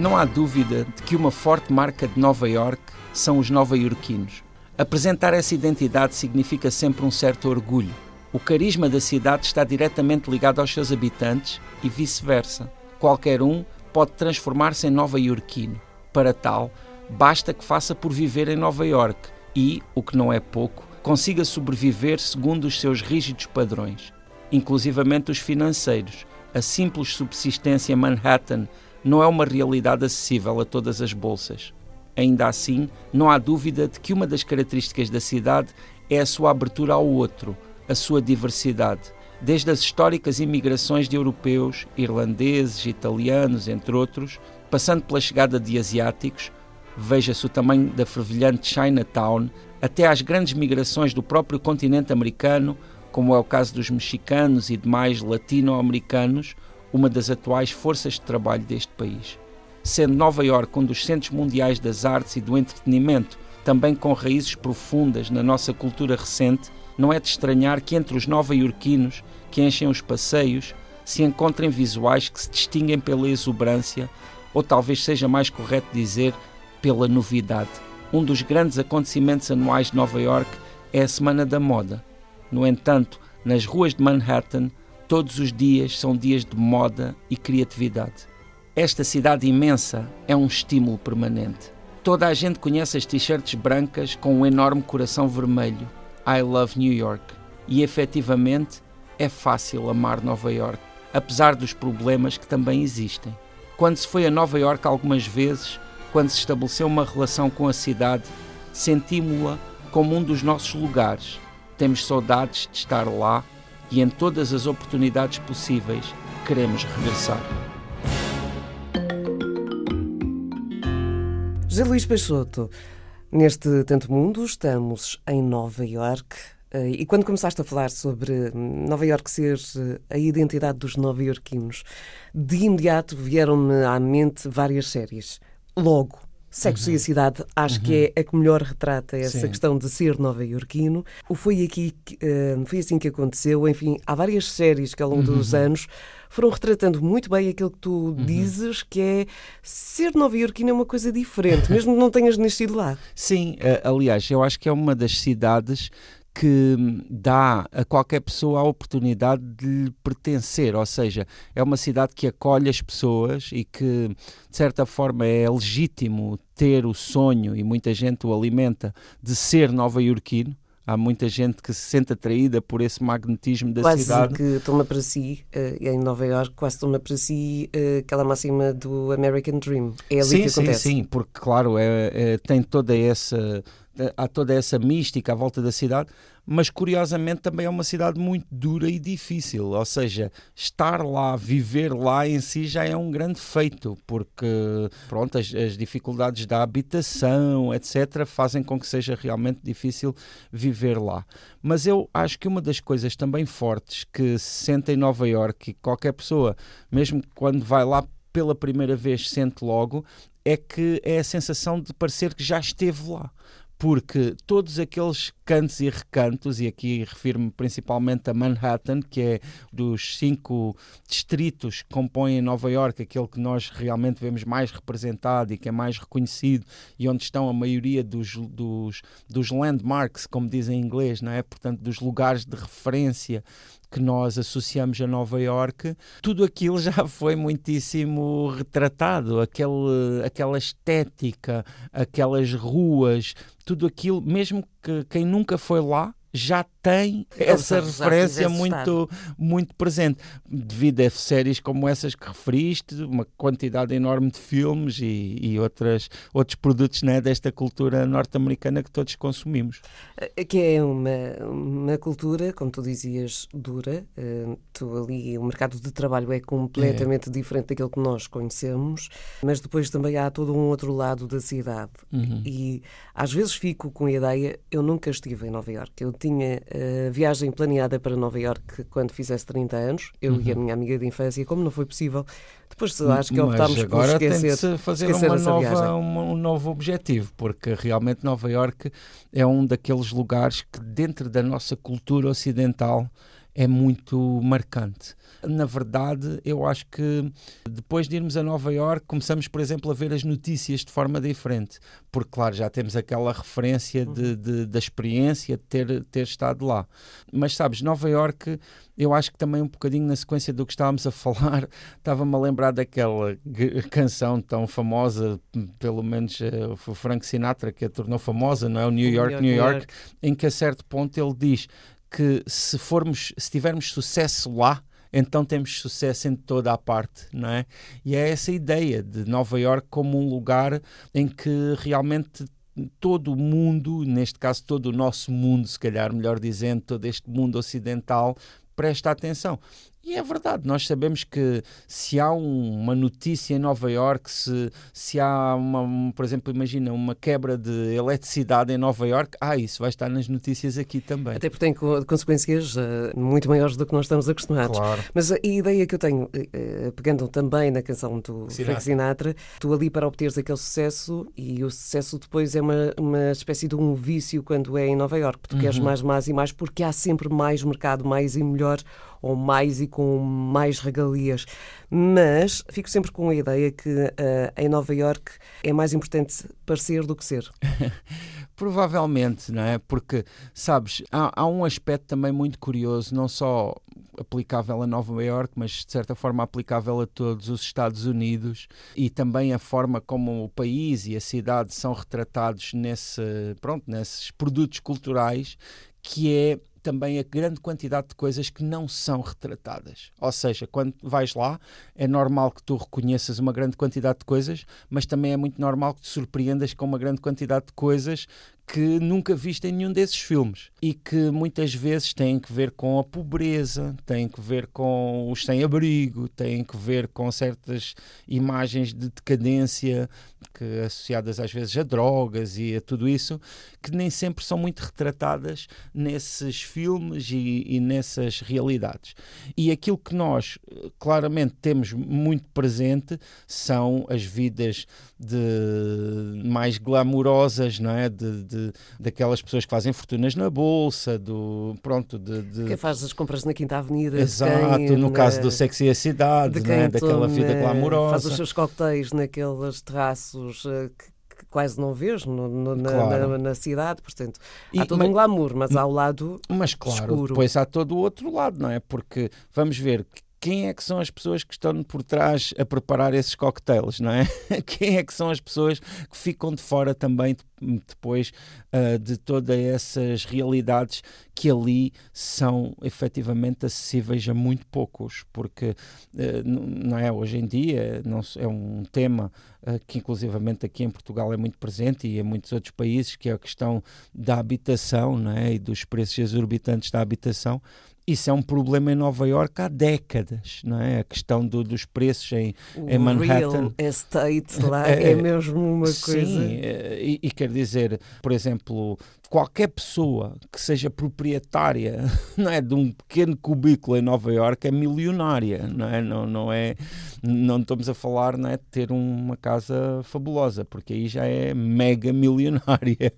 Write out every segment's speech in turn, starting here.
Não há dúvida de que uma forte marca de Nova York são os nova-iorquinos. Apresentar essa identidade significa sempre um certo orgulho. O carisma da cidade está diretamente ligado aos seus habitantes e vice-versa. Qualquer um pode transformar-se em nova-iorquino. Para tal, basta que faça por viver em Nova York e, o que não é pouco, consiga sobreviver segundo os seus rígidos padrões, inclusivamente os financeiros. A simples subsistência em Manhattan não é uma realidade acessível a todas as bolsas. Ainda assim, não há dúvida de que uma das características da cidade é a sua abertura ao outro, a sua diversidade. Desde as históricas imigrações de europeus, irlandeses, italianos, entre outros, passando pela chegada de asiáticos, veja-se o tamanho da fervilhante Chinatown, até às grandes migrações do próprio continente americano, como é o caso dos mexicanos e demais latino-americanos, uma das atuais forças de trabalho deste país. Sendo Nova Iorque um dos centros mundiais das artes e do entretenimento, também com raízes profundas na nossa cultura recente, não é de estranhar que entre os nova-iorquinos que enchem os passeios se encontrem visuais que se distinguem pela exuberância, ou talvez seja mais correto dizer, pela novidade. Um dos grandes acontecimentos anuais de Nova York é a Semana da Moda. No entanto, nas ruas de Manhattan, todos os dias são dias de moda e criatividade. Esta cidade imensa é um estímulo permanente. Toda a gente conhece as t-shirts brancas com um enorme coração vermelho. I love New York. E efetivamente é fácil amar Nova York, apesar dos problemas que também existem. Quando se foi a Nova York algumas vezes, quando se estabeleceu uma relação com a cidade, sentimos-la como um dos nossos lugares. Temos saudades de estar lá e em todas as oportunidades possíveis queremos regressar. José Luís Peixoto, neste Tanto Mundo estamos em Nova Iorque eh, e quando começaste a falar sobre Nova Iorque ser eh, a identidade dos nova-iorquinos, de imediato vieram-me à mente várias séries. Logo, Sexo uhum. e a Cidade, acho uhum. que é a que melhor retrata essa Sim. questão de ser nova-iorquino. O foi aqui, uh, foi assim que aconteceu. Enfim, há várias séries que ao longo uhum. dos anos foram retratando muito bem aquilo que tu uhum. dizes, que é ser nova-iorquino é uma coisa diferente, mesmo que não tenhas nascido lá. Sim, uh, aliás, eu acho que é uma das cidades que dá a qualquer pessoa a oportunidade de lhe pertencer, ou seja, é uma cidade que acolhe as pessoas e que, de certa forma, é legítimo ter o sonho, e muita gente o alimenta, de ser nova-iorquino. Há muita gente que se sente atraída por esse magnetismo da quase cidade. Quase que toma para si, uh, em Nova Iorque, quase toma para si uh, aquela máxima do American Dream. É ali sim, que acontece. Sim, sim, porque, claro, é, é, tem toda essa há toda essa mística à volta da cidade, mas curiosamente também é uma cidade muito dura e difícil. Ou seja, estar lá, viver lá em si já é um grande feito, porque pronto, as, as dificuldades da habitação, etc., fazem com que seja realmente difícil viver lá. Mas eu acho que uma das coisas também fortes que se sente em Nova York, e qualquer pessoa, mesmo quando vai lá pela primeira vez, sente logo, é que é a sensação de parecer que já esteve lá porque todos aqueles cantos e recantos, e aqui refiro-me principalmente a Manhattan, que é dos cinco distritos que compõem Nova York, aquele que nós realmente vemos mais representado e que é mais reconhecido, e onde estão a maioria dos, dos, dos landmarks, como dizem em inglês, não é? portanto, dos lugares de referência que nós associamos a Nova York, tudo aquilo já foi muitíssimo retratado, aquele, aquela estética, aquelas ruas, tudo aquilo, mesmo que quem nunca foi lá já tem essa referência muito, muito presente, devido a séries como essas que referiste, uma quantidade enorme de filmes e, e outras, outros produtos né, desta cultura norte-americana que todos consumimos. Eh, que é uma, uma cultura, como tu dizias, dura. Uh, tu ali, o mercado de trabalho é completamente é. diferente daquilo que nós conhecemos, mas depois também há todo um outro lado da cidade. Uhum. E às vezes fico com a ideia, eu nunca estive em Nova Iorque, eu tinha uh, viagem planeada para Nova Iorque quando fizesse 30 anos, eu uhum. e a uhum. minha amiga de infância, como não foi possível, depois acho que optámos por esquecer, tem de fazer uma nova, um, um novo objetivo, porque realmente Nova Iorque é um daqueles lugares que dentro da nossa cultura ocidental é muito marcante. Na verdade, eu acho que depois de irmos a Nova York, começamos, por exemplo, a ver as notícias de forma diferente, porque, claro, já temos aquela referência de, uhum. de, da experiência de ter, ter estado lá. Mas, sabes, Nova York, eu acho que também um bocadinho na sequência do que estávamos a falar, estava-me a lembrar daquela canção tão famosa, pelo menos uh, o Frank Sinatra que a tornou famosa, não é? O New York, New York, New York, em que a certo ponto ele diz que se formos, se tivermos sucesso lá, então temos sucesso em toda a parte, não é? E é essa ideia de Nova York como um lugar em que realmente todo o mundo, neste caso todo o nosso mundo, se calhar melhor dizendo, todo este mundo ocidental, presta atenção. E é verdade, nós sabemos que se há um, uma notícia em Nova York, se, se há, uma, um, por exemplo, imagina uma quebra de eletricidade em Nova York, ah, isso vai estar nas notícias aqui também. Até porque tem consequências uh, muito maiores do que nós estamos acostumados. Claro. Mas a ideia que eu tenho, uh, pegando também na canção do Sinatra. Frank Sinatra, tu ali para obteres aquele sucesso, e o sucesso depois é uma, uma espécie de um vício quando é em Nova York, porque tu uhum. queres mais, mais e mais, porque há sempre mais mercado, mais e melhor ou mais e com mais regalias. Mas fico sempre com a ideia que uh, em Nova York é mais importante parecer do que ser. Provavelmente, não é? Porque, sabes, há, há, um aspecto também muito curioso, não só aplicável a Nova York, mas de certa forma aplicável a todos os Estados Unidos e também a forma como o país e a cidade são retratados nesse, pronto, nesses produtos culturais, que é também a grande quantidade de coisas que não são retratadas. Ou seja, quando vais lá, é normal que tu reconheças uma grande quantidade de coisas, mas também é muito normal que te surpreendas com uma grande quantidade de coisas que nunca viste em nenhum desses filmes e que muitas vezes têm que ver com a pobreza, têm que ver com os sem-abrigo, têm que ver com certas imagens de decadência que associadas às vezes a drogas e a tudo isso, que nem sempre são muito retratadas nesses filmes e, e nessas realidades. E aquilo que nós claramente temos muito presente são as vidas de mais glamourosas, não é? De, de, daquelas pessoas que fazem fortunas na bolsa, do pronto, de, de... quem faz as compras na Quinta Avenida, exato, quem, no na... caso do Sexy a Cidade, de é? daquela vida glamurosa, faz os seus coquetéis naqueles terraços uh, que quase não vês no, no, claro. na, na, cidade, portanto, há todo mas, um glamour, mas há o lado Mas claro, escuro. depois há todo o outro lado, não é? Porque, vamos ver, quem é que são as pessoas que estão por trás a preparar esses cocktails, não é? Quem é que são as pessoas que ficam de fora também depois uh, de todas essas realidades que ali são efetivamente acessíveis a muito poucos, porque uh, não é hoje em dia não, é um tema uh, que inclusivamente aqui em Portugal é muito presente e em muitos outros países que é a questão da habitação, não é? E dos preços exorbitantes da habitação isso é um problema em Nova York há décadas, não é? A questão do, dos preços em, em Manhattan. Real estate lá é, é mesmo uma sim, coisa. Sim, eh, e, e quer dizer, por exemplo, qualquer pessoa que seja proprietária não é, de um pequeno cubículo em Nova York é milionária, não é? Não, não, é, não estamos a falar não é, de ter uma casa fabulosa, porque aí já é mega milionária.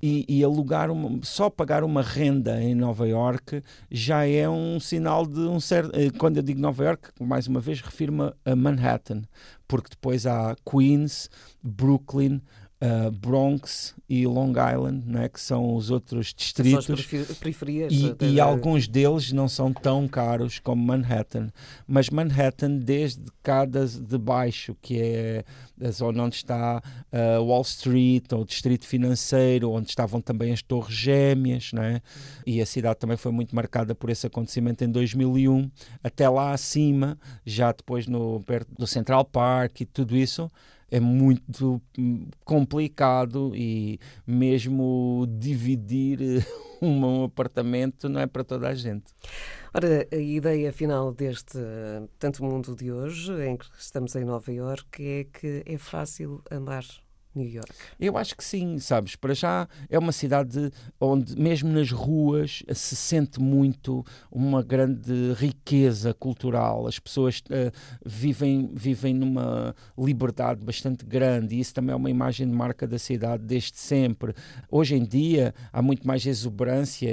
E, e alugar, uma, só pagar uma renda em Nova York já é um sinal de um certo. Eh, quando eu digo Nova York, mais uma vez refiro-me a Manhattan, porque depois há Queens, Brooklyn uh, Bronx e Long Island, não é? que são os outros distritos. Periferias. E, e alguns deles não são tão caros como Manhattan. Mas Manhattan, desde cá de baixo, que é a zona onde está uh, Wall Street, ou o distrito financeiro, onde estavam também as Torres Gêmeas, não é? e a cidade também foi muito marcada por esse acontecimento em 2001, até lá acima, já depois no, perto do Central Park e tudo isso, é muito hum, complicado e mesmo dividir um apartamento não é para toda a gente. Ora, a ideia final deste tanto mundo de hoje, em que estamos em Nova Iorque, é que é fácil andar New York? Eu acho que sim, sabes? Para já é uma cidade onde, mesmo nas ruas, se sente muito uma grande riqueza cultural. As pessoas uh, vivem, vivem numa liberdade bastante grande e isso também é uma imagem de marca da cidade desde sempre. Hoje em dia há muito mais exuberância,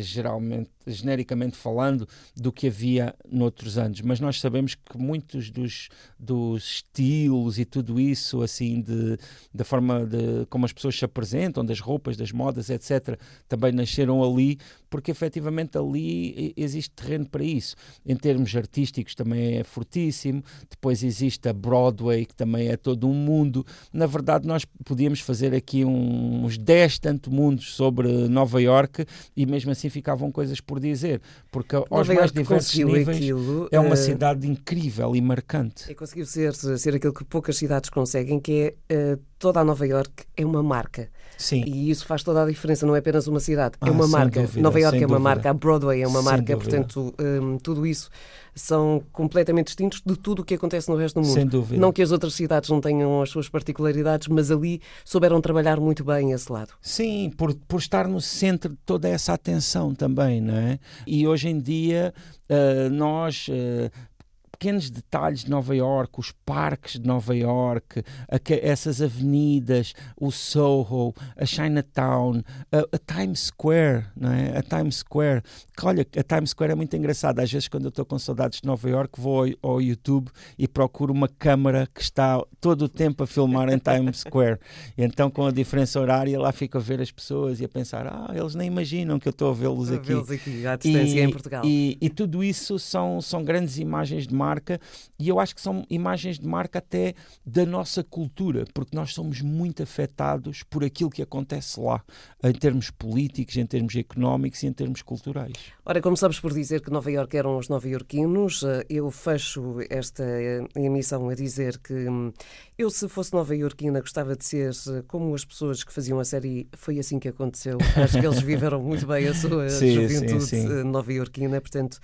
geralmente genericamente falando, do que havia noutros anos. Mas nós sabemos que muitos dos, dos estilos e tudo isso, assim, de, da forma de como as pessoas se apresentam, das roupas, das modas, etc., também nasceram ali, porque efetivamente ali existe terreno para isso. Em termos artísticos também é fortíssimo, depois existe a Broadway, que também é todo um mundo. Na verdade, nós podíamos fazer aqui uns 10 tanto mundos sobre Nova York e mesmo assim ficavam coisas por dizer, porque Nova aos mais diversos níveis aquilo, é uma uh... cidade incrível e marcante. E conseguiu ser, ser aquilo que poucas cidades conseguem, que é uh, toda a Nova York é uma marca. Sim. E isso faz toda a diferença, não é apenas uma cidade, é ah, uma marca. Dúvida, Nova York é uma dúvida. marca, a Broadway é uma sem marca, dúvida. portanto, um, tudo isso são completamente distintos de tudo o que acontece no resto do mundo. Sem dúvida. Não que as outras cidades não tenham as suas particularidades, mas ali souberam trabalhar muito bem esse lado. Sim, por, por estar no centro de toda essa atenção também, não é? E hoje em dia uh, nós uh, pequenos detalhes de Nova York, os parques de Nova York, essas avenidas, o Soho, a Chinatown, a, a, Times Square, não é? A Times Square. Que, olha, a Times Square é muito engraçada. Às vezes, quando eu estou com saudades de Nova York, vou ao, ao, YouTube e procuro uma câmara que está todo o tempo a filmar em Times Square. E então, com a diferença horária, lá fico a ver as pessoas e a pensar: ah, eles nem imaginam que eu estou a vê-los aqui. Vê-los aqui, à distância, e, em Portugal. E, e tudo isso são, são grandes imagens de mar marca e eu acho que são imagens de marca até da nossa cultura, porque nós somos muito afetados por aquilo que acontece lá, em termos políticos, em termos económicos e em termos culturais. Ora, começamos por dizer que Nova Iorque eram os nova-iorquinos. Eu fecho esta emissão a dizer que hum, eu, se fosse nova-iorquina, gostava de ser como as pessoas que faziam a série Foi Assim que Aconteceu. Acho que eles viveram muito bem a sua sim, juventude nova-iorquina, portanto...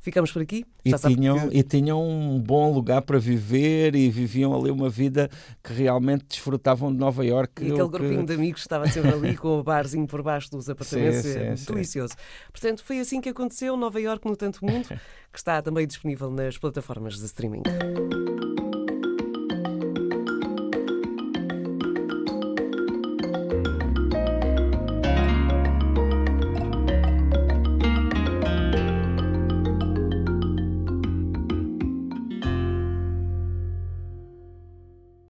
Ficamos por aqui. E tinham, que... e tinham um bom lugar para viver e viviam ali uma vida que realmente desfrutavam de Nova Iorque. E aquele que... grupinho de amigos estava sempre ali com o barzinho por baixo dos apartamentos. Sim, é sim, delicioso. Sim. Portanto, foi assim que aconteceu Nova Iorque no Tanto Mundo, que está também disponível nas plataformas de streaming.